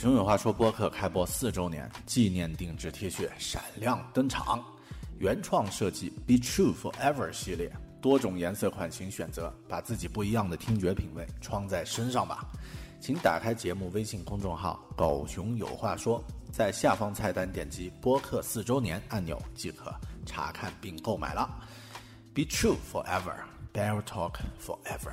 熊有话说播客开播四周年纪念定制 T 恤闪亮登场，原创设计 Be True Forever 系列，多种颜色款型选择，把自己不一样的听觉品味穿在身上吧。请打开节目微信公众号“狗熊有话说”，在下方菜单点击播客四周年按钮即可查看并购买了。Be True Forever, Bear Talk Forever。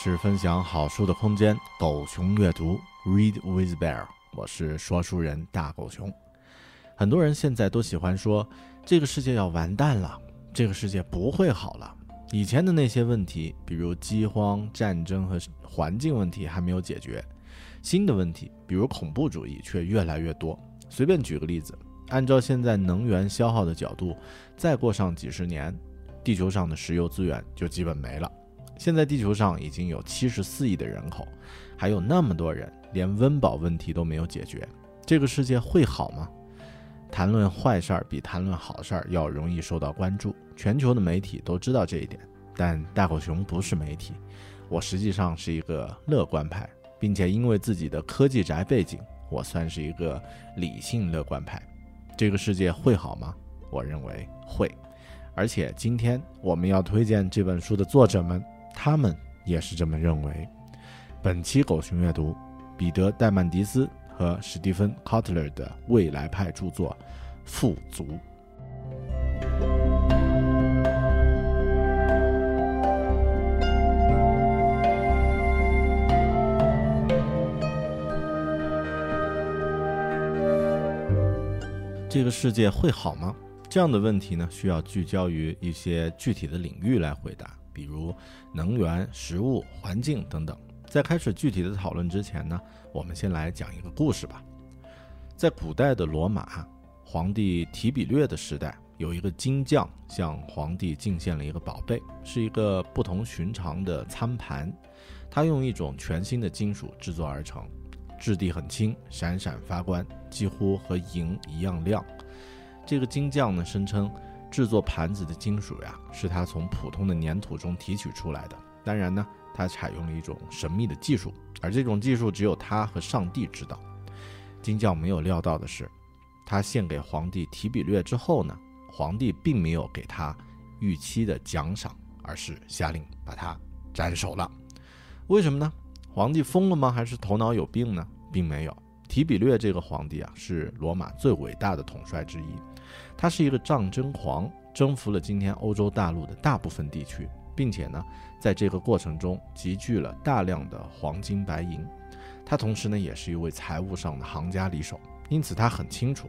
是分享好书的空间，狗熊阅读，Read with Bear，我是说书人大狗熊。很多人现在都喜欢说，这个世界要完蛋了，这个世界不会好了。以前的那些问题，比如饥荒、战争和环境问题还没有解决，新的问题，比如恐怖主义却越来越多。随便举个例子，按照现在能源消耗的角度，再过上几十年，地球上的石油资源就基本没了。现在地球上已经有七十四亿的人口，还有那么多人连温饱问题都没有解决，这个世界会好吗？谈论坏事儿比谈论好事儿要容易受到关注，全球的媒体都知道这一点。但大狗熊不是媒体，我实际上是一个乐观派，并且因为自己的科技宅背景，我算是一个理性乐观派。这个世界会好吗？我认为会，而且今天我们要推荐这本书的作者们。他们也是这么认为。本期狗熊阅读，彼得·戴曼迪斯和史蒂芬·卡特勒的未来派著作《富足》。这个世界会好吗？这样的问题呢，需要聚焦于一些具体的领域来回答。比如能源、食物、环境等等。在开始具体的讨论之前呢，我们先来讲一个故事吧。在古代的罗马，皇帝提比略的时代，有一个金匠向皇帝进献了一个宝贝，是一个不同寻常的餐盘。它用一种全新的金属制作而成，质地很轻，闪闪发光，几乎和银一样亮。这个金匠呢，声称。制作盘子的金属呀，是他从普通的粘土中提取出来的。当然呢，他采用了一种神秘的技术，而这种技术只有他和上帝知道。金匠没有料到的是，他献给皇帝提比略之后呢，皇帝并没有给他预期的奖赏，而是下令把他斩首了。为什么呢？皇帝疯了吗？还是头脑有病呢？并没有。提比略这个皇帝啊，是罗马最伟大的统帅之一。他是一个战争狂，征服了今天欧洲大陆的大部分地区，并且呢，在这个过程中集聚了大量的黄金白银。他同时呢，也是一位财务上的行家里手，因此他很清楚，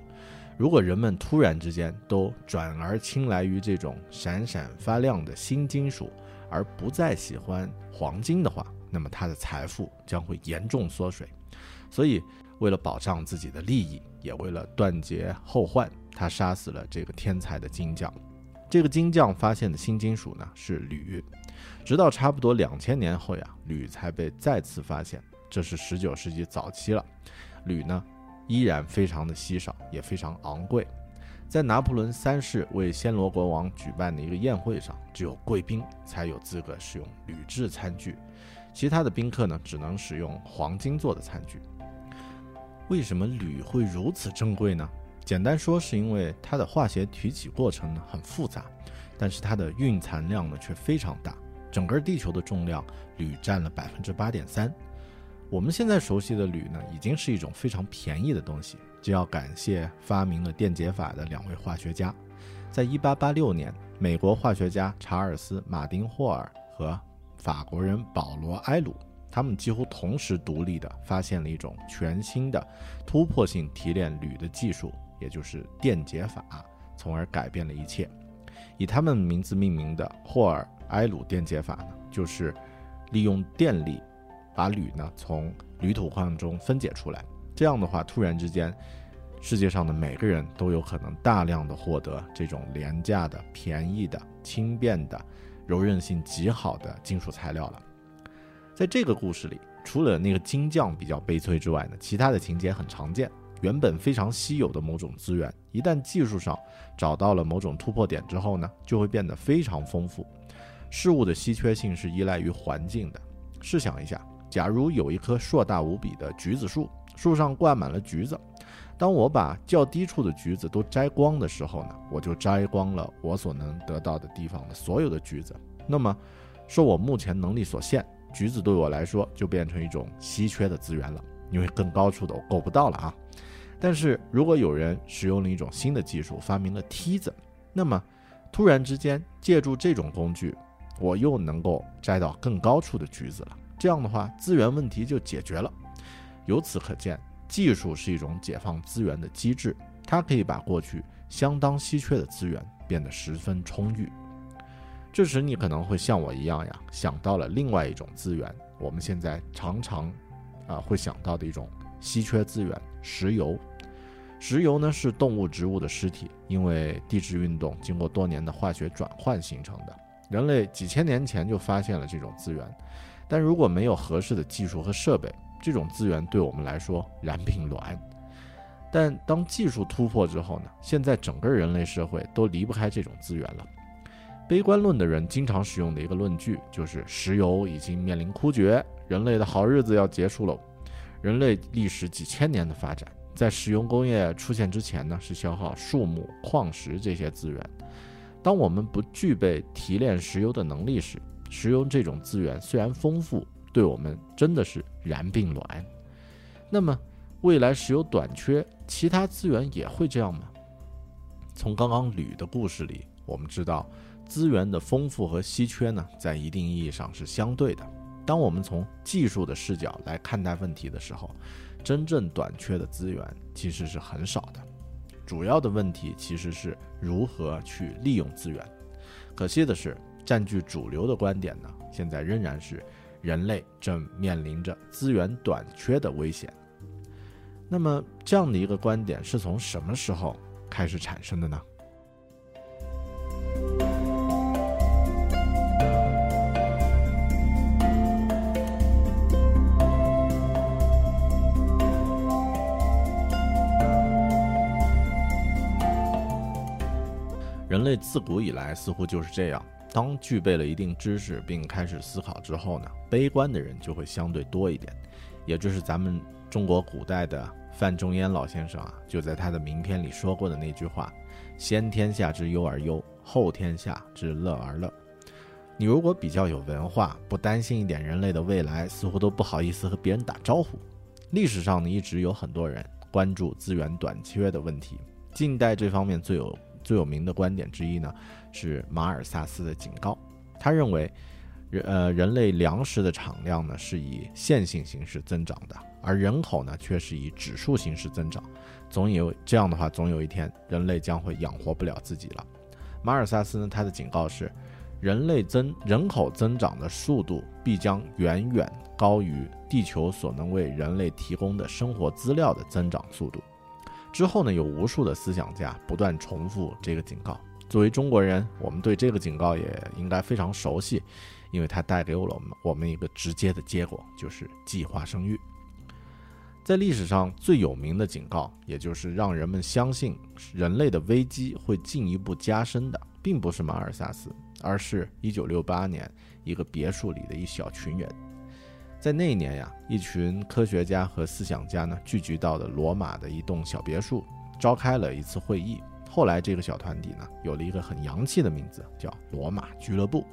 如果人们突然之间都转而青睐于这种闪闪发亮的新金属，而不再喜欢黄金的话，那么他的财富将会严重缩水。所以，为了保障自己的利益，也为了断绝后患，他杀死了这个天才的金匠。这个金匠发现的新金属呢是铝，直到差不多两千年后呀，铝才被再次发现。这是十九世纪早期了，铝呢依然非常的稀少，也非常昂贵。在拿破仑三世为暹罗国王举办的一个宴会上，只有贵宾才有资格使用铝制餐具，其他的宾客呢只能使用黄金做的餐具。为什么铝会如此珍贵呢？简单说，是因为它的化学提取过程呢很复杂，但是它的蕴藏量呢却非常大。整个地球的重量，铝占了百分之八点三。我们现在熟悉的铝呢，已经是一种非常便宜的东西。这要感谢发明了电解法的两位化学家。在一八八六年，美国化学家查尔斯·马丁·霍尔和法国人保罗·埃鲁，他们几乎同时独立地发现了一种全新的突破性提炼铝的技术，也就是电解法，从而改变了一切。以他们名字命名的霍尔埃鲁电解法呢，就是利用电力。把铝呢从铝土矿中分解出来，这样的话，突然之间，世界上的每个人都有可能大量的获得这种廉价的、便宜的、轻便的、柔韧性极好的金属材料了。在这个故事里，除了那个金匠比较悲催之外呢，其他的情节很常见。原本非常稀有的某种资源，一旦技术上找到了某种突破点之后呢，就会变得非常丰富。事物的稀缺性是依赖于环境的。试想一下。假如有一棵硕大无比的橘子树，树上挂满了橘子，当我把较低处的橘子都摘光的时候呢，我就摘光了我所能得到的地方的所有的橘子。那么，受我目前能力所限，橘子对我来说就变成一种稀缺的资源了，因为更高处的我够不到了啊。但是如果有人使用了一种新的技术，发明了梯子，那么突然之间借助这种工具，我又能够摘到更高处的橘子了。这样的话，资源问题就解决了。由此可见，技术是一种解放资源的机制，它可以把过去相当稀缺的资源变得十分充裕。这时，你可能会像我一样呀，想到了另外一种资源，我们现在常常啊会想到的一种稀缺资源——石油。石油呢是动物、植物的尸体，因为地质运动经过多年的化学转换形成的。人类几千年前就发现了这种资源。但如果没有合适的技术和设备，这种资源对我们来说然并卵。但当技术突破之后呢？现在整个人类社会都离不开这种资源了。悲观论的人经常使用的一个论据就是：石油已经面临枯竭，人类的好日子要结束了。人类历时几千年的发展，在石油工业出现之前呢，是消耗树木、矿石这些资源。当我们不具备提炼石油的能力时，石油这种资源虽然丰富，对我们真的是然并卵。那么，未来石油短缺，其他资源也会这样吗？从刚刚铝的故事里，我们知道资源的丰富和稀缺呢，在一定意义上是相对的。当我们从技术的视角来看待问题的时候，真正短缺的资源其实是很少的。主要的问题其实是如何去利用资源。可惜的是。占据主流的观点呢，现在仍然是人类正面临着资源短缺的危险。那么，这样的一个观点是从什么时候开始产生的呢？人类自古以来似乎就是这样。当具备了一定知识并开始思考之后呢，悲观的人就会相对多一点。也就是咱们中国古代的范仲淹老先生啊，就在他的名篇里说过的那句话：“先天下之忧而忧，后天下之乐而乐。”你如果比较有文化，不担心一点人类的未来，似乎都不好意思和别人打招呼。历史上呢，一直有很多人关注资源短缺的问题。近代这方面最有最有名的观点之一呢。是马尔萨斯的警告。他认为，人呃人类粮食的产量呢是以线性形式增长的，而人口呢却是以指数形式增长。总有这样的话，总有一天人类将会养活不了自己了。马尔萨斯呢，他的警告是，人类增人口增长的速度必将远远高于地球所能为人类提供的生活资料的增长速度。之后呢，有无数的思想家不断重复这个警告。作为中国人，我们对这个警告也应该非常熟悉，因为它带给了我们我们一个直接的结果，就是计划生育。在历史上最有名的警告，也就是让人们相信人类的危机会进一步加深的，并不是马尔萨斯，而是一九六八年一个别墅里的一小群人。在那一年呀，一群科学家和思想家呢聚集到了罗马的一栋小别墅，召开了一次会议。后来这个小团体呢有了一个很洋气的名字，叫罗马俱乐部。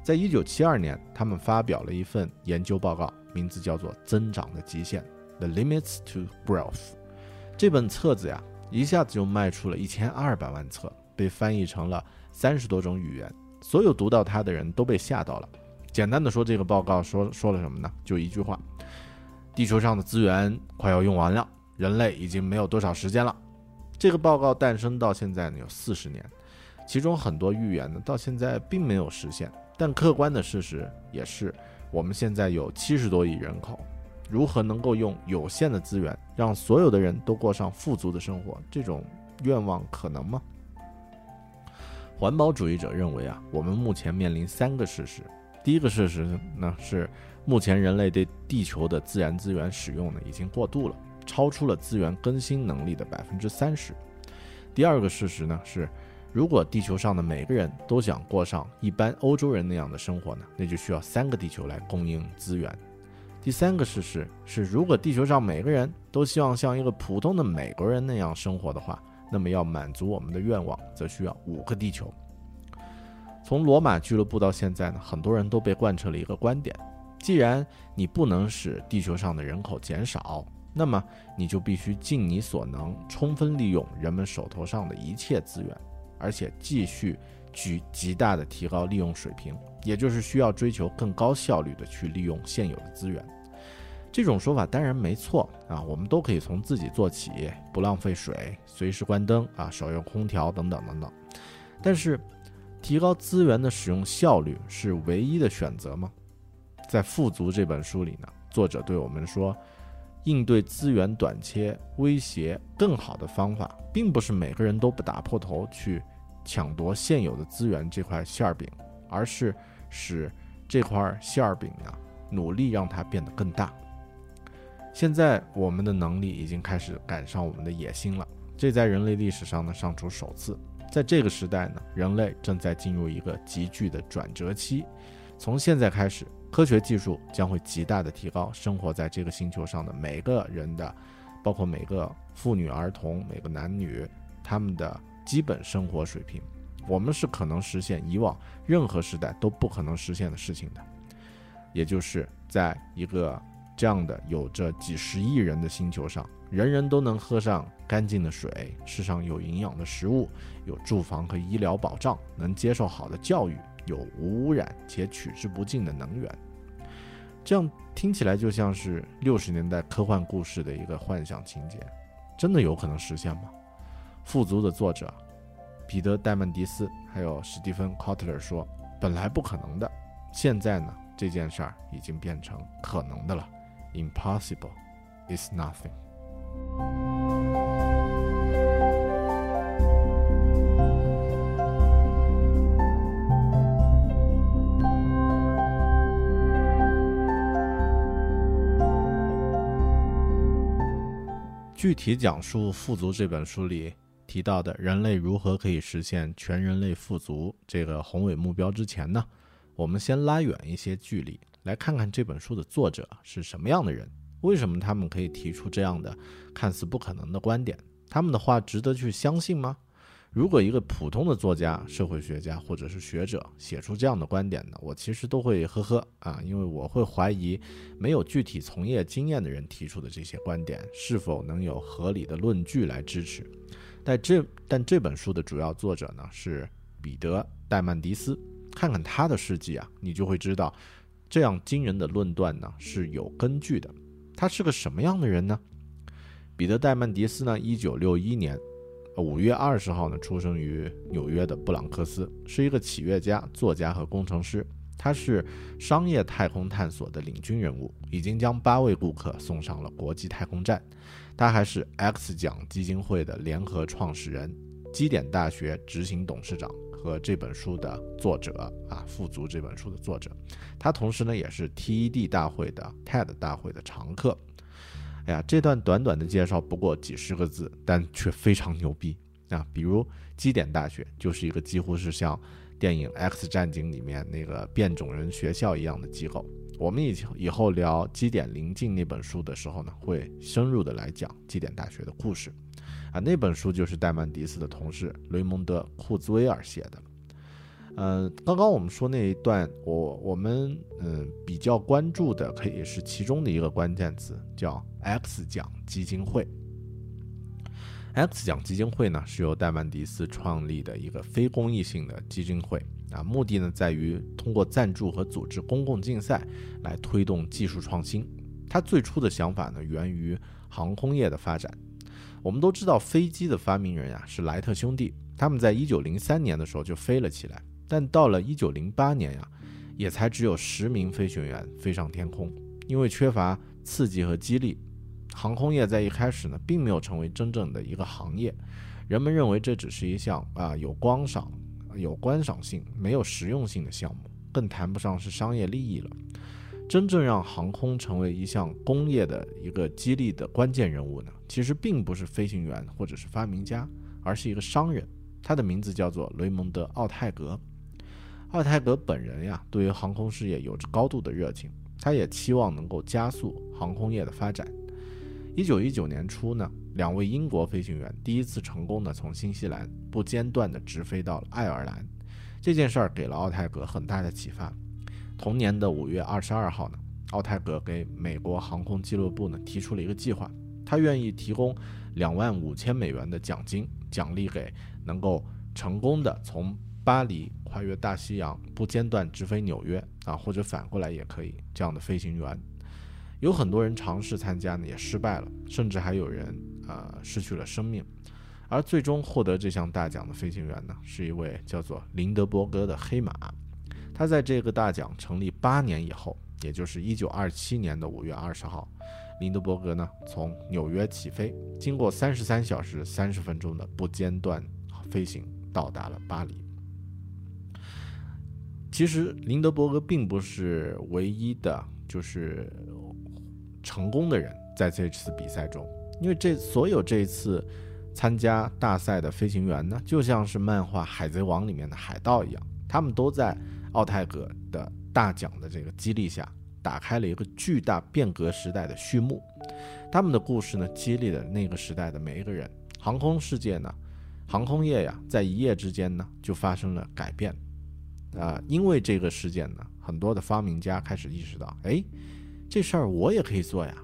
在一九七二年，他们发表了一份研究报告，名字叫做《增长的极限》（The Limits to Growth）。这本册子呀，一下子就卖出了一千二百万册，被翻译成了三十多种语言。所有读到它的人都被吓到了。简单的说，这个报告说说了什么呢？就一句话：地球上的资源快要用完了，人类已经没有多少时间了。这个报告诞生到现在呢有四十年，其中很多预言呢到现在并没有实现。但客观的事实也是，我们现在有七十多亿人口，如何能够用有限的资源让所有的人都过上富足的生活？这种愿望可能吗？环保主义者认为啊，我们目前面临三个事实。第一个事实呢是，目前人类对地球的自然资源使用呢已经过度了，超出了资源更新能力的百分之三十。第二个事实呢是，如果地球上的每个人都想过上一般欧洲人那样的生活呢，那就需要三个地球来供应资源。第三个事实是，如果地球上每个人都希望像一个普通的美国人那样生活的话，那么要满足我们的愿望，则需要五个地球。从罗马俱乐部到现在呢，很多人都被贯彻了一个观点：既然你不能使地球上的人口减少，那么你就必须尽你所能，充分利用人们手头上的一切资源，而且继续举极大的提高利用水平，也就是需要追求更高效率的去利用现有的资源。这种说法当然没错啊，我们都可以从自己做起，不浪费水，随时关灯啊，少用空调等等等等。但是。提高资源的使用效率是唯一的选择吗？在《富足》这本书里呢，作者对我们说，应对资源短缺威胁更好的方法，并不是每个人都不打破头去抢夺现有的资源这块馅儿饼，而是使这块馅儿饼啊，努力让它变得更大。现在我们的能力已经开始赶上我们的野心了，这在人类历史上呢，尚属首次。在这个时代呢，人类正在进入一个急剧的转折期。从现在开始，科学技术将会极大的提高生活在这个星球上的每个人的，包括每个妇女、儿童、每个男女他们的基本生活水平。我们是可能实现以往任何时代都不可能实现的事情的，也就是在一个这样的有着几十亿人的星球上。人人都能喝上干净的水，吃上有营养的食物，有住房和医疗保障，能接受好的教育，有无污染且取之不尽的能源。这样听起来就像是六十年代科幻故事的一个幻想情节，真的有可能实现吗？富足的作者彼得·戴曼迪斯还有史蒂芬·科特勒说：“本来不可能的，现在呢，这件事儿已经变成可能的了。Impossible is nothing。”具体讲述《富足》这本书里提到的人类如何可以实现全人类富足这个宏伟目标之前呢，我们先拉远一些距离，来看看这本书的作者是什么样的人。为什么他们可以提出这样的看似不可能的观点？他们的话值得去相信吗？如果一个普通的作家、社会学家或者是学者写出这样的观点呢，我其实都会呵呵啊，因为我会怀疑没有具体从业经验的人提出的这些观点是否能有合理的论据来支持。但这但这本书的主要作者呢是彼得·戴曼迪斯。看看他的事迹啊，你就会知道，这样惊人的论断呢是有根据的。他是个什么样的人呢？彼得·戴曼迪斯呢，一九六一年五月二十号呢，出生于纽约的布朗克斯，是一个企业家、作家和工程师。他是商业太空探索的领军人物，已经将八位顾客送上了国际太空站。他还是 X 奖基金会的联合创始人、基点大学执行董事长和这本书的作者啊，富足这本书的作者。他同时呢，也是 TED 大会的 TED 大会的常客。哎呀，这段短短的介绍不过几十个字，但却非常牛逼啊！比如基点大学就是一个几乎是像电影《X 战警》里面那个变种人学校一样的机构。我们以以后聊《基点临近》那本书的时候呢，会深入的来讲基点大学的故事啊。那本书就是戴曼迪斯的同事雷蒙德·库兹威尔写的。嗯，刚刚我们说那一段，我我们嗯比较关注的可以是其中的一个关键词，叫 X 奖基金会。X 奖基金会呢是由戴曼迪斯创立的一个非公益性的基金会啊，目的呢在于通过赞助和组织公共竞赛来推动技术创新。他最初的想法呢源于航空业的发展。我们都知道飞机的发明人呀是莱特兄弟，他们在一九零三年的时候就飞了起来。但到了一九零八年呀，也才只有十名飞行员飞上天空，因为缺乏刺激和激励，航空业在一开始呢，并没有成为真正的一个行业。人们认为这只是一项啊有观赏、有观赏性、没有实用性的项目，更谈不上是商业利益了。真正让航空成为一项工业的一个激励的关键人物呢，其实并不是飞行员或者是发明家，而是一个商人，他的名字叫做雷蒙德·奥泰格。奥泰格本人呀，对于航空事业有着高度的热情，他也期望能够加速航空业的发展。一九一九年初呢，两位英国飞行员第一次成功的从新西兰不间断的直飞到了爱尔兰，这件事儿给了奥泰格很大的启发。同年的五月二十二号呢，奥泰格给美国航空俱乐部呢提出了一个计划，他愿意提供两万五千美元的奖金，奖励给能够成功的从巴黎。跨越大西洋不间断直飞纽约啊，或者反过来也可以。这样的飞行员，有很多人尝试参加呢，也失败了，甚至还有人啊失去了生命。而最终获得这项大奖的飞行员呢，是一位叫做林德伯格的黑马。他在这个大奖成立八年以后，也就是一九二七年的五月二十号，林德伯格呢从纽约起飞，经过三十三小时三十分钟的不间断飞行，到达了巴黎。其实林德伯格并不是唯一的，就是成功的人在这次比赛中，因为这所有这一次参加大赛的飞行员呢，就像是漫画《海贼王》里面的海盗一样，他们都在奥泰格的大奖的这个激励下，打开了一个巨大变革时代的序幕。他们的故事呢，激励了那个时代的每一个人。航空世界呢，航空业呀，在一夜之间呢，就发生了改变。啊，因为这个事件呢，很多的发明家开始意识到，哎，这事儿我也可以做呀。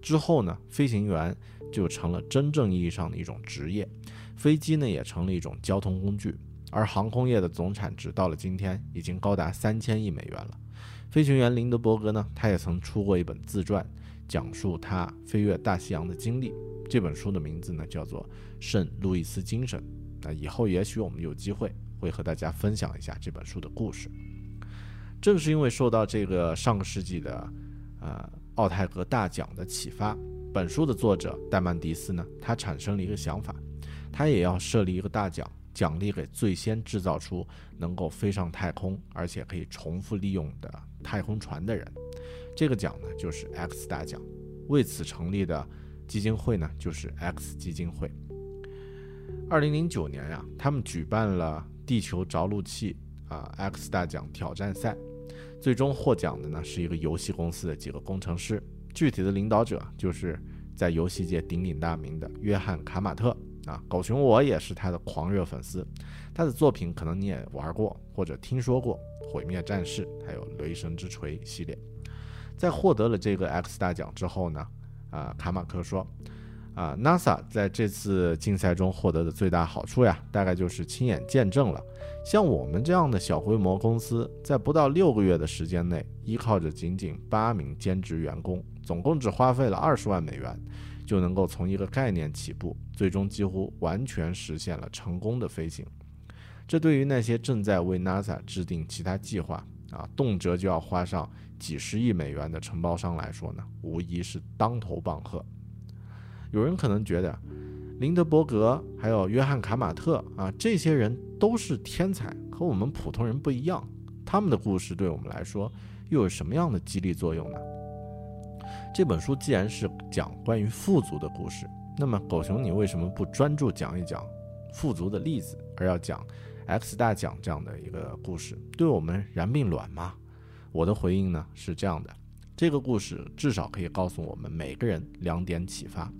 之后呢，飞行员就成了真正意义上的一种职业，飞机呢也成了一种交通工具。而航空业的总产值到了今天已经高达三千亿美元了。飞行员林德伯格呢，他也曾出过一本自传，讲述他飞越大西洋的经历。这本书的名字呢叫做《圣路易斯精神》。那以后也许我们有机会。会和大家分享一下这本书的故事。正是因为受到这个上个世纪的呃奥泰格大奖的启发，本书的作者戴曼迪斯呢，他产生了一个想法，他也要设立一个大奖，奖励给最先制造出能够飞上太空而且可以重复利用的太空船的人。这个奖呢，就是 X 大奖。为此成立的基金会呢，就是 X 基金会。二零零九年呀，他们举办了。地球着陆器啊，X 大奖挑战赛，最终获奖的呢是一个游戏公司的几个工程师，具体的领导者就是在游戏界鼎鼎大名的约翰卡马特啊。狗熊我也是他的狂热粉丝，他的作品可能你也玩过或者听说过，《毁灭战士》还有《雷神之锤》系列。在获得了这个 X 大奖之后呢，啊，卡马克说，啊，NASA 在这次竞赛中获得的最大好处呀，大概就是亲眼见证了，像我们这样的小规模公司，在不到六个月的时间内，依靠着仅仅八名兼职员工，总共只花费了二十万美元，就能够从一个概念起步，最终几乎完全实现了成功的飞行。这对于那些正在为 NASA 制定其他计划啊，动辄就要花上几十亿美元的承包商来说呢，无疑是当头棒喝。有人可能觉得，林德伯格还有约翰卡马特啊，这些人都是天才，和我们普通人不一样。他们的故事对我们来说又有什么样的激励作用呢？这本书既然是讲关于富足的故事，那么狗熊，你为什么不专注讲一讲富足的例子，而要讲 X 大奖这样的一个故事？对我们燃并卵吗？我的回应呢是这样的：这个故事至少可以告诉我们每个人两点启发。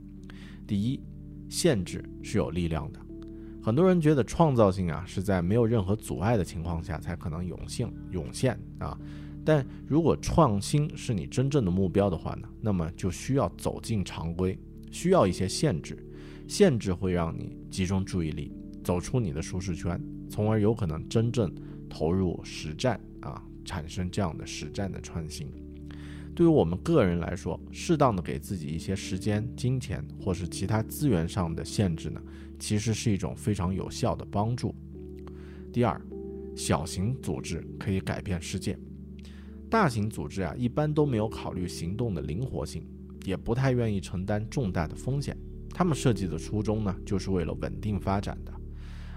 第一，限制是有力量的。很多人觉得创造性啊是在没有任何阻碍的情况下才可能涌现涌现啊。但如果创新是你真正的目标的话呢，那么就需要走进常规，需要一些限制。限制会让你集中注意力，走出你的舒适圈，从而有可能真正投入实战啊，产生这样的实战的创新。对于我们个人来说，适当的给自己一些时间、金钱或是其他资源上的限制呢，其实是一种非常有效的帮助。第二，小型组织可以改变世界，大型组织啊，一般都没有考虑行动的灵活性，也不太愿意承担重大的风险。他们设计的初衷呢，就是为了稳定发展的，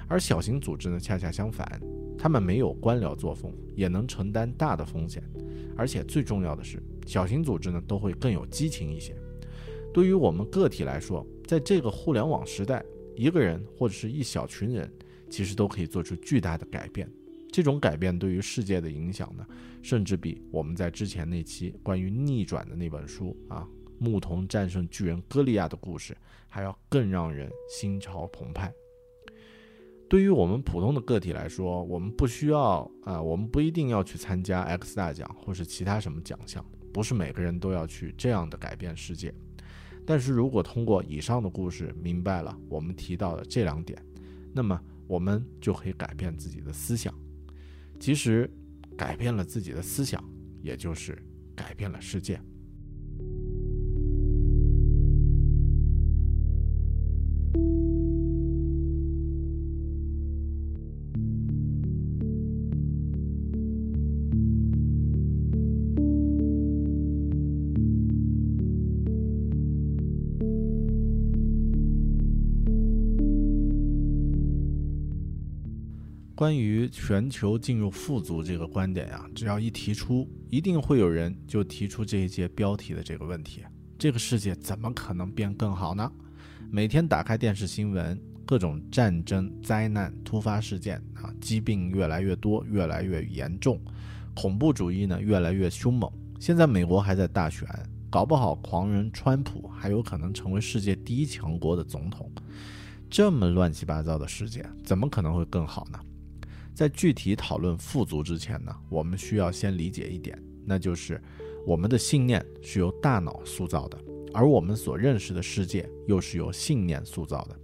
而小型组织呢，恰恰相反，他们没有官僚作风，也能承担大的风险，而且最重要的是。小型组织呢，都会更有激情一些。对于我们个体来说，在这个互联网时代，一个人或者是一小群人，其实都可以做出巨大的改变。这种改变对于世界的影响呢，甚至比我们在之前那期关于逆转的那本书啊，牧童战胜巨人歌利亚的故事，还要更让人心潮澎湃。对于我们普通的个体来说，我们不需要啊，我们不一定要去参加 X 大奖或是其他什么奖项。不是每个人都要去这样的改变世界，但是如果通过以上的故事明白了我们提到的这两点，那么我们就可以改变自己的思想。其实，改变了自己的思想，也就是改变了世界。关于全球进入富足这个观点呀，只要一提出，一定会有人就提出这一节标题的这个问题：这个世界怎么可能变更好呢？每天打开电视新闻，各种战争、灾难、突发事件啊，疾病越来越多，越来越严重，恐怖主义呢越来越凶猛。现在美国还在大选，搞不好狂人川普还有可能成为世界第一强国的总统。这么乱七八糟的世界，怎么可能会更好呢？在具体讨论富足之前呢，我们需要先理解一点，那就是我们的信念是由大脑塑造的，而我们所认识的世界又是由信念塑造的。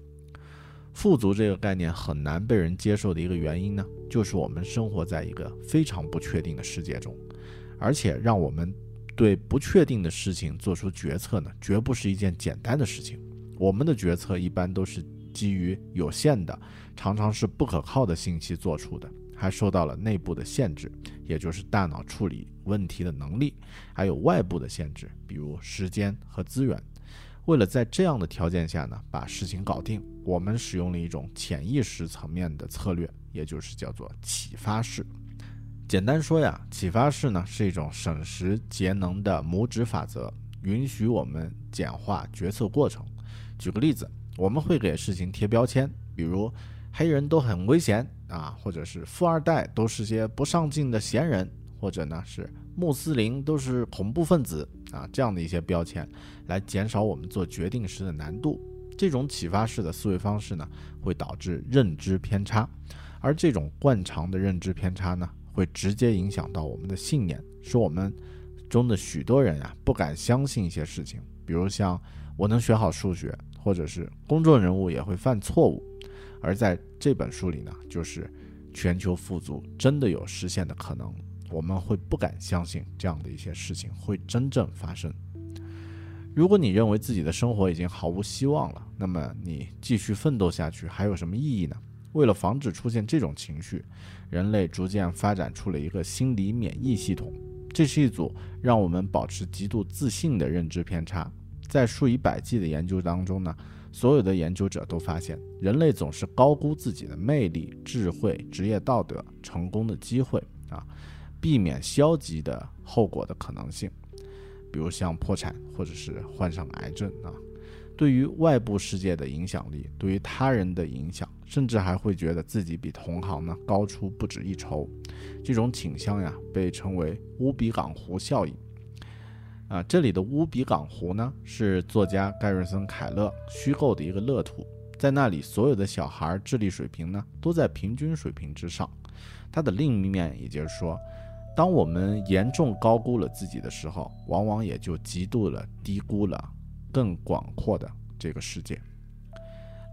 富足这个概念很难被人接受的一个原因呢，就是我们生活在一个非常不确定的世界中，而且让我们对不确定的事情做出决策呢，绝不是一件简单的事情。我们的决策一般都是。基于有限的，常常是不可靠的信息做出的，还受到了内部的限制，也就是大脑处理问题的能力，还有外部的限制，比如时间和资源。为了在这样的条件下呢，把事情搞定，我们使用了一种潜意识层面的策略，也就是叫做启发式。简单说呀，启发式呢是一种省时节能的拇指法则，允许我们简化决策过程。举个例子。我们会给事情贴标签，比如黑人都很危险啊，或者是富二代都是些不上进的闲人，或者呢是穆斯林都是恐怖分子啊，这样的一些标签，来减少我们做决定时的难度。这种启发式的思维方式呢，会导致认知偏差，而这种惯常的认知偏差呢，会直接影响到我们的信念，使我们中的许多人呀不敢相信一些事情，比如像我能学好数学。或者是公众人物也会犯错误。而在这本书里呢，就是全球富足真的有实现的可能，我们会不敢相信这样的一些事情会真正发生。如果你认为自己的生活已经毫无希望了，那么你继续奋斗下去还有什么意义呢？为了防止出现这种情绪，人类逐渐发展出了一个心理免疫系统。这是一组让我们保持极度自信的认知偏差。在数以百计的研究当中呢，所有的研究者都发现，人类总是高估自己的魅力、智慧、职业道德、成功的机会啊，避免消极的后果的可能性。比如像破产，或者是患上癌症啊，对于外部世界的影响力，对于他人的影响，甚至还会觉得自己比同行呢高出不止一筹。这种倾向呀，被称为乌比港湖效应。啊，这里的乌比港湖呢，是作家盖瑞森·凯勒虚构的一个乐土，在那里，所有的小孩智力水平呢，都在平均水平之上。它的另一面，也就是说。当我们严重高估了自己的时候，往往也就极度了低估了更广阔的这个世界。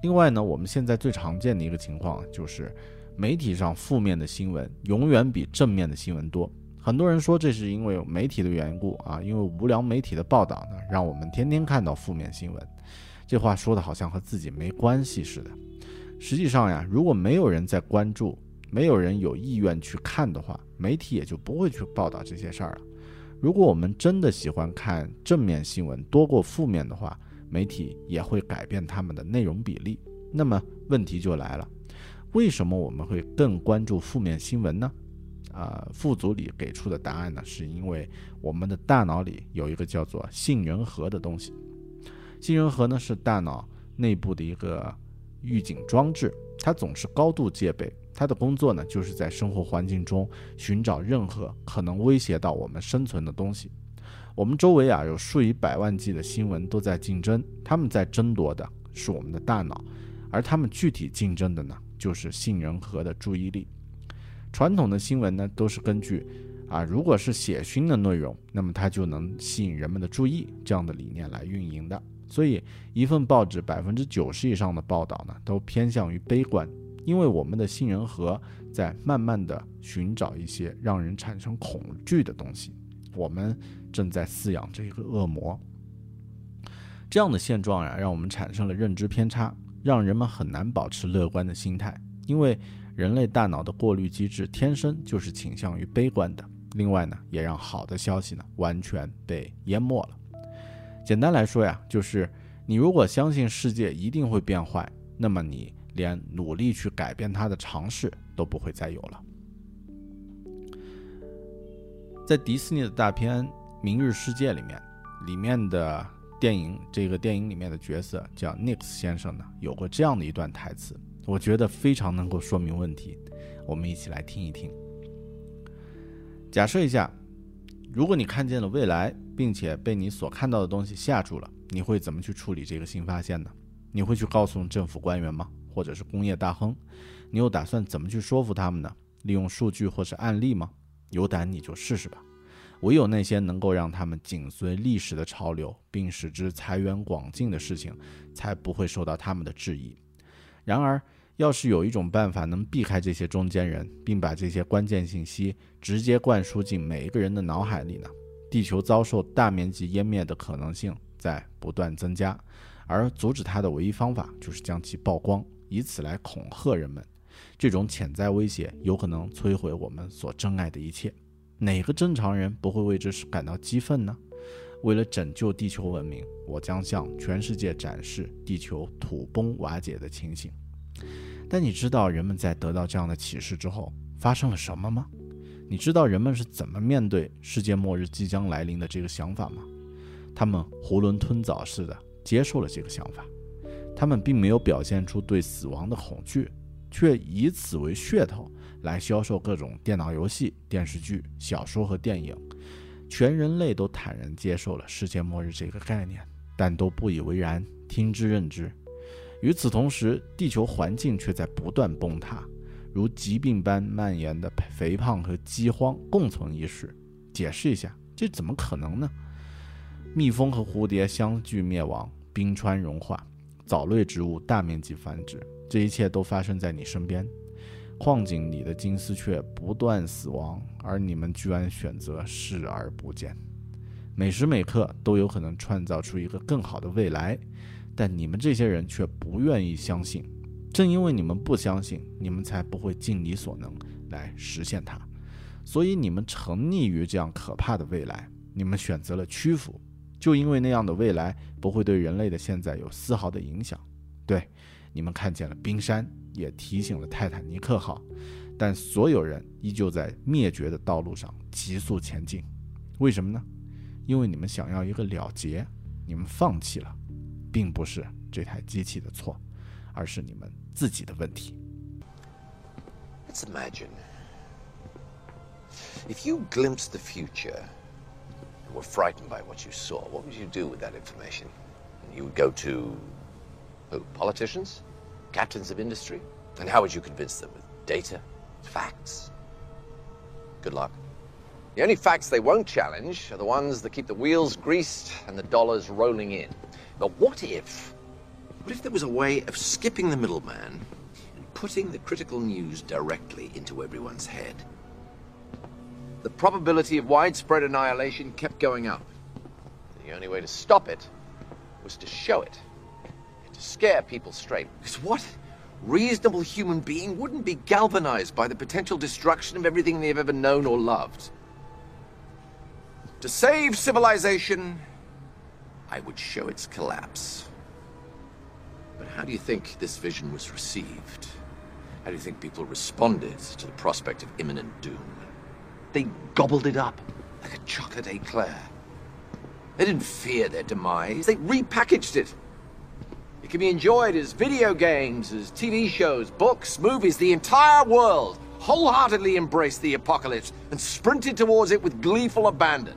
另外呢，我们现在最常见的一个情况就是，媒体上负面的新闻永远比正面的新闻多。很多人说这是因为媒体的缘故啊，因为无良媒体的报道呢，让我们天天看到负面新闻。这话说的好像和自己没关系似的。实际上呀，如果没有人在关注，没有人有意愿去看的话，媒体也就不会去报道这些事儿了。如果我们真的喜欢看正面新闻多过负面的话，媒体也会改变他们的内容比例。那么问题就来了，为什么我们会更关注负面新闻呢？呃，副组里给出的答案呢，是因为我们的大脑里有一个叫做杏仁核的东西。杏仁核呢是大脑内部的一个预警装置，它总是高度戒备。它的工作呢，就是在生活环境中寻找任何可能威胁到我们生存的东西。我们周围啊，有数以百万计的新闻都在竞争，他们在争夺的是我们的大脑，而他们具体竞争的呢，就是杏仁核的注意力。传统的新闻呢，都是根据啊，如果是血腥的内容，那么它就能吸引人们的注意这样的理念来运营的。所以，一份报纸百分之九十以上的报道呢，都偏向于悲观。因为我们的杏仁核在慢慢的寻找一些让人产生恐惧的东西，我们正在饲养这个恶魔。这样的现状呀，让我们产生了认知偏差，让人们很难保持乐观的心态。因为人类大脑的过滤机制天生就是倾向于悲观的。另外呢，也让好的消息呢完全被淹没了。简单来说呀，就是你如果相信世界一定会变坏，那么你。连努力去改变它的尝试都不会再有了。在迪士尼的大片《明日世界》里面，里面的电影这个电影里面的角色叫 Nix 先生呢，有过这样的一段台词，我觉得非常能够说明问题。我们一起来听一听。假设一下，如果你看见了未来，并且被你所看到的东西吓住了，你会怎么去处理这个新发现呢？你会去告诉政府官员吗？或者是工业大亨，你又打算怎么去说服他们呢？利用数据或是案例吗？有胆你就试试吧。唯有那些能够让他们紧随历史的潮流，并使之财源广进的事情，才不会受到他们的质疑。然而，要是有一种办法能避开这些中间人，并把这些关键信息直接灌输进每一个人的脑海里呢？地球遭受大面积湮灭的可能性在不断增加，而阻止它的唯一方法就是将其曝光。以此来恐吓人们，这种潜在威胁有可能摧毁我们所珍爱的一切。哪个正常人不会为之感到激愤呢？为了拯救地球文明，我将向全世界展示地球土崩瓦解的情形。但你知道人们在得到这样的启示之后发生了什么吗？你知道人们是怎么面对世界末日即将来临的这个想法吗？他们囫囵吞枣似的接受了这个想法。他们并没有表现出对死亡的恐惧，却以此为噱头来销售各种电脑游戏、电视剧、小说和电影。全人类都坦然接受了世界末日这个概念，但都不以为然，听之任之。与此同时，地球环境却在不断崩塌，如疾病般蔓延的肥胖和饥荒共存一室。解释一下，这怎么可能呢？蜜蜂和蝴蝶相继灭亡，冰川融化。藻类植物大面积繁殖，这一切都发生在你身边。矿井里的金丝雀不断死亡，而你们居然选择视而不见。每时每刻都有可能创造出一个更好的未来，但你们这些人却不愿意相信。正因为你们不相信，你们才不会尽你所能来实现它。所以你们沉溺于这样可怕的未来，你们选择了屈服，就因为那样的未来不会对人类的现在有丝毫的影响。对，你们看见了冰山。也提醒了泰坦尼克号，但所有人依旧在灭绝的道路上急速前进。为什么呢？因为你们想要一个了结，你们放弃了，并不是这台机器的错，而是你们自己的问题。Let's imagine if you glimpsed the future, were frightened by what you saw. What would you do with that information? You would go to who? Politicians? captains of industry. And how would you convince them? With data? Facts? Good luck. The only facts they won't challenge are the ones that keep the wheels greased and the dollars rolling in. But what if, what if there was a way of skipping the middleman and putting the critical news directly into everyone's head? The probability of widespread annihilation kept going up. The only way to stop it was to show it to scare people straight. Because what reasonable human being wouldn't be galvanized by the potential destruction of everything they've ever known or loved? To save civilization, I would show its collapse. But how do you think this vision was received? How do you think people responded to the prospect of imminent doom? They gobbled it up like a chocolate eclair. They didn't fear their demise, they repackaged it it can be enjoyed as video games, as TV shows, books, movies. The entire world wholeheartedly embraced the apocalypse and sprinted towards it with gleeful abandon.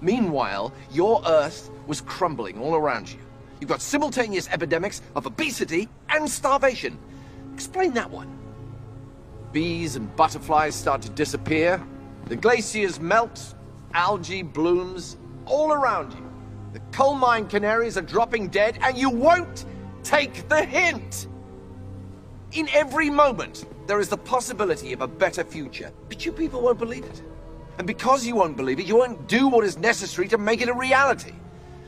Meanwhile, your Earth was crumbling all around you. You've got simultaneous epidemics of obesity and starvation. Explain that one. Bees and butterflies start to disappear. The glaciers melt. Algae blooms all around you. The coal mine canaries are dropping dead, and you won't Take the hint! In every moment, there is the possibility of a better future, but you people won't believe it. And because you won't believe it, you won't do what is necessary to make it a reality.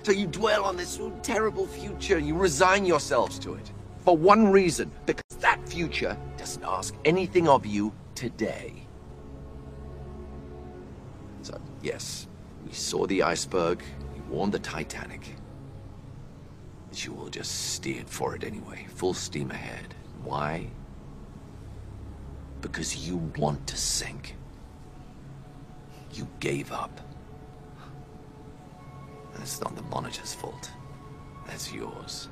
So you dwell on this terrible future, you resign yourselves to it. For one reason, because that future doesn't ask anything of you today. So, yes, we saw the iceberg, we warned the Titanic you will just steered for it anyway, full steam ahead. Why? Because you want to sink. You gave up. That's not the monitor's fault. That's yours.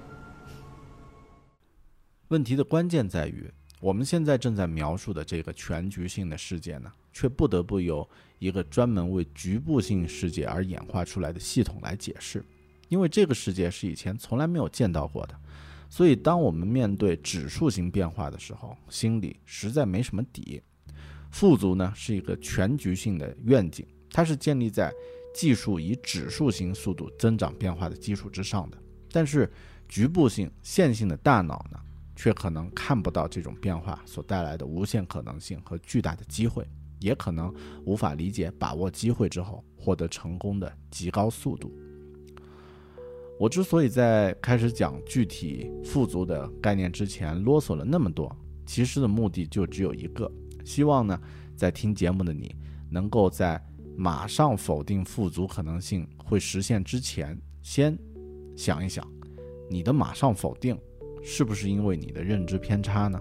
问题的关键在于，我们现在正在描述的这个全局性的世界呢，却不得不由一个专门为局部性世界而演化出来的系统来解释。因为这个世界是以前从来没有见到过的，所以当我们面对指数型变化的时候，心里实在没什么底。富足呢是一个全局性的愿景，它是建立在技术以指数型速度增长变化的基础之上的。但是局部性线性的大脑呢，却可能看不到这种变化所带来的无限可能性和巨大的机会，也可能无法理解把握机会之后获得成功的极高速度。我之所以在开始讲具体富足的概念之前啰嗦了那么多，其实的目的就只有一个，希望呢，在听节目的你，能够在马上否定富足可能性会实现之前，先想一想，你的马上否定是不是因为你的认知偏差呢？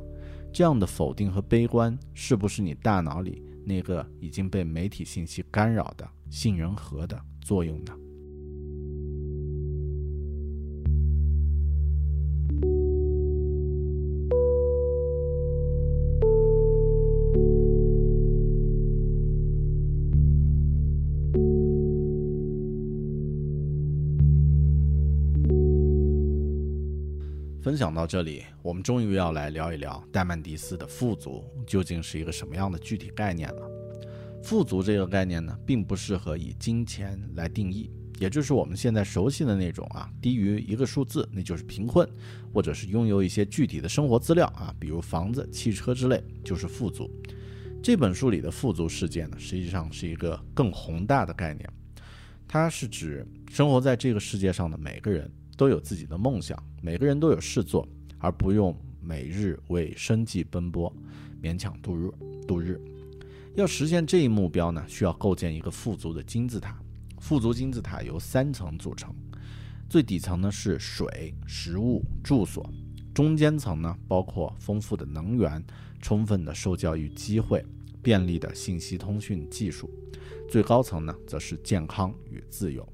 这样的否定和悲观，是不是你大脑里那个已经被媒体信息干扰的杏仁核的作用呢？分享到这里，我们终于要来聊一聊戴曼迪斯的富足究竟是一个什么样的具体概念了。富足这个概念呢，并不适合以金钱来定义，也就是我们现在熟悉的那种啊，低于一个数字那就是贫困，或者是拥有一些具体的生活资料啊，比如房子、汽车之类，就是富足。这本书里的富足世界呢，实际上是一个更宏大的概念，它是指生活在这个世界上的每个人都有自己的梦想，每个人都有事做，而不用每日为生计奔波，勉强度日度日。要实现这一目标呢，需要构建一个富足的金字塔。富足金字塔由三层组成，最底层呢是水、食物、住所，中间层呢包括丰富的能源、充分的受教育机会、便利的信息通讯技术，最高层呢则是健康与自由。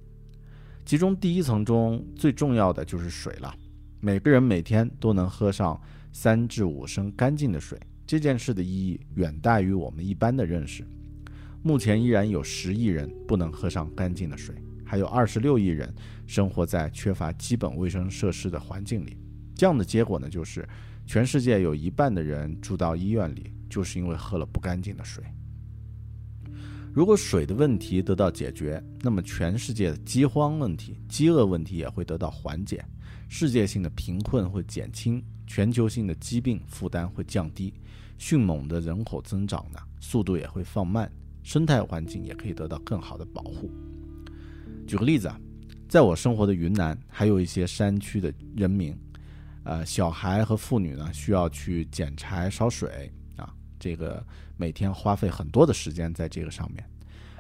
其中第一层中最重要的就是水了，每个人每天都能喝上三至五升干净的水，这件事的意义远大于我们一般的认识。目前依然有十亿人不能喝上干净的水，还有二十六亿人生活在缺乏基本卫生设施的环境里。这样的结果呢，就是全世界有一半的人住到医院里，就是因为喝了不干净的水。如果水的问题得到解决，那么全世界的饥荒问题、饥饿问题也会得到缓解，世界性的贫困会减轻，全球性的疾病负担会降低，迅猛的人口增长呢，速度也会放慢。生态环境也可以得到更好的保护。举个例子啊，在我生活的云南，还有一些山区的人民，呃，小孩和妇女呢，需要去捡柴烧水啊，这个每天花费很多的时间在这个上面。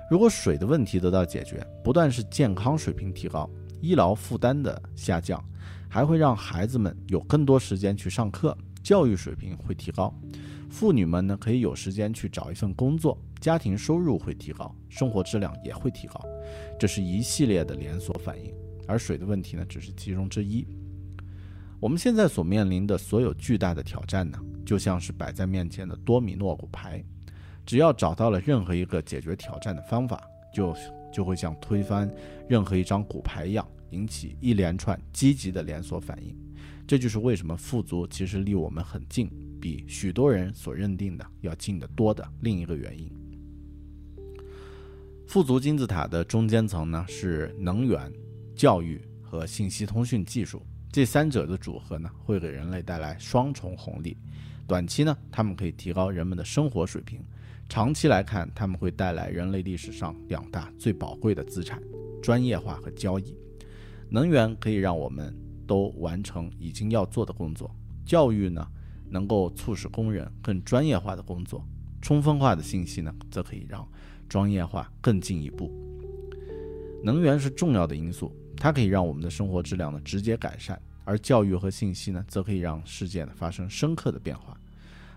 如果水的问题得到解决，不但是健康水平提高，医疗负担的下降，还会让孩子们有更多时间去上课，教育水平会提高。妇女们呢，可以有时间去找一份工作，家庭收入会提高，生活质量也会提高，这是一系列的连锁反应。而水的问题呢，只是其中之一。我们现在所面临的所有巨大的挑战呢，就像是摆在面前的多米诺骨牌，只要找到了任何一个解决挑战的方法，就就会像推翻任何一张骨牌一样，引起一连串积极的连锁反应。这就是为什么富足其实离我们很近。比许多人所认定的要近得多的另一个原因。富足金字塔的中间层呢是能源、教育和信息通讯技术，这三者的组合呢会给人类带来双重红利。短期呢，他们可以提高人们的生活水平；长期来看，他们会带来人类历史上两大最宝贵的资产——专业化和交易。能源可以让我们都完成已经要做的工作，教育呢？能够促使工人更专业化的工作，充分化的信息呢，则可以让专业化更进一步。能源是重要的因素，它可以让我们的生活质量呢直接改善，而教育和信息呢，则可以让世界呢发生深刻的变化。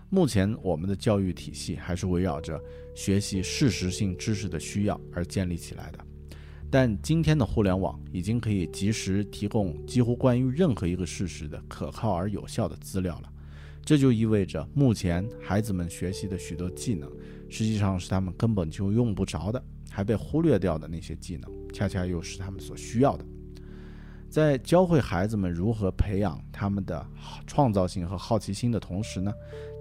目前我们的教育体系还是围绕着学习事实性知识的需要而建立起来的，但今天的互联网已经可以及时提供几乎关于任何一个事实的可靠而有效的资料了。这就意味着，目前孩子们学习的许多技能，实际上是他们根本就用不着的，还被忽略掉的那些技能，恰恰又是他们所需要的。在教会孩子们如何培养他们的创造性和好奇心的同时呢，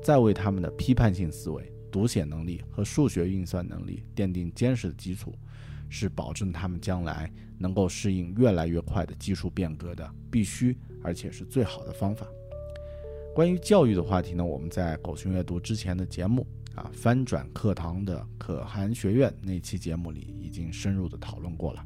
在为他们的批判性思维、读写能力和数学运算能力奠定坚实的基础，是保证他们将来能够适应越来越快的技术变革的必须，而且是最好的方法。关于教育的话题呢，我们在狗熊阅读之前的节目啊，翻转课堂的可汗学院那期节目里已经深入的讨论过了。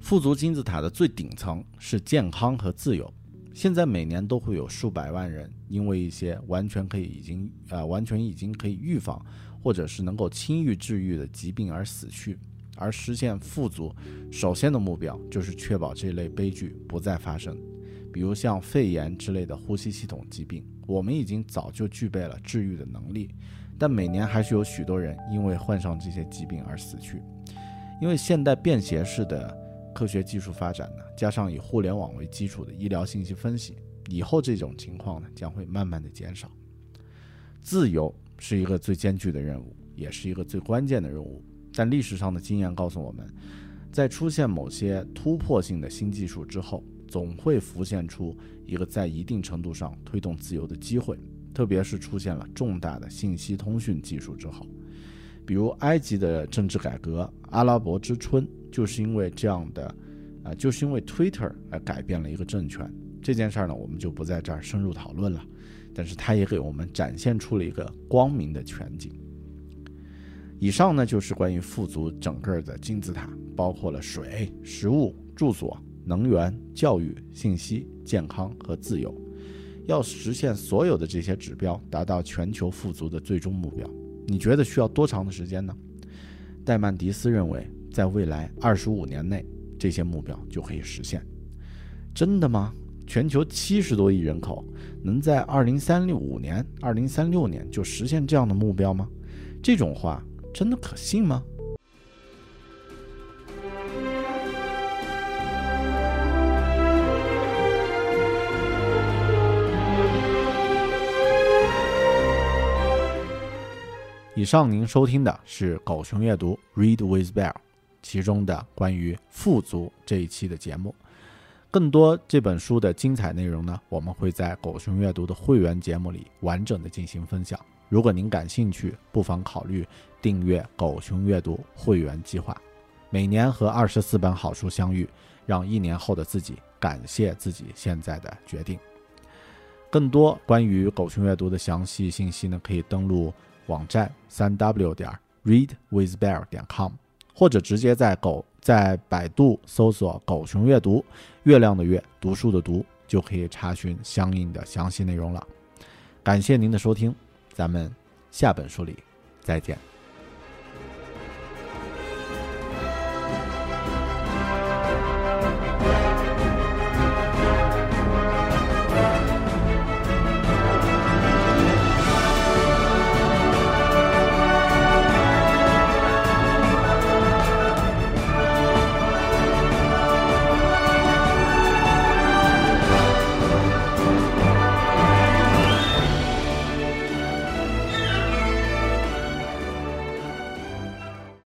富足金字塔的最顶层是健康和自由，现在每年都会有数百万人因为一些完全可以已经啊完全已经可以预防，或者是能够轻易治愈的疾病而死去。而实现富足，首先的目标就是确保这类悲剧不再发生。比如像肺炎之类的呼吸系统疾病，我们已经早就具备了治愈的能力，但每年还是有许多人因为患上这些疾病而死去。因为现代便携式的科学技术发展呢，加上以互联网为基础的医疗信息分析，以后这种情况呢将会慢慢的减少。自由是一个最艰巨的任务，也是一个最关键的任务。但历史上的经验告诉我们，在出现某些突破性的新技术之后。总会浮现出一个在一定程度上推动自由的机会，特别是出现了重大的信息通讯技术之后，比如埃及的政治改革、阿拉伯之春就是因为这样的，啊，就是因为 Twitter 而改变了一个政权。这件事儿呢，我们就不在这儿深入讨论了。但是它也给我们展现出了一个光明的全景。以上呢，就是关于富足整个的金字塔，包括了水、食物、住所、能源、教育、信息、健康和自由。要实现所有的这些指标，达到全球富足的最终目标，你觉得需要多长的时间呢？戴曼迪斯认为，在未来二十五年内，这些目标就可以实现。真的吗？全球七十多亿人口，能在二零三六五年、二零三六年就实现这样的目标吗？这种话真的可信吗？以上您收听的是狗熊阅读 Read with Bear，其中的关于富足这一期的节目。更多这本书的精彩内容呢，我们会在狗熊阅读的会员节目里完整的进行分享。如果您感兴趣，不妨考虑订阅狗熊阅读会员计划，每年和二十四本好书相遇，让一年后的自己感谢自己现在的决定。更多关于狗熊阅读的详细信息呢，可以登录。网站三 w 点 readwithbear 点 com，或者直接在狗在百度搜索“狗熊阅读”，月亮的月，读书的读，就可以查询相应的详细内容了。感谢您的收听，咱们下本书里再见。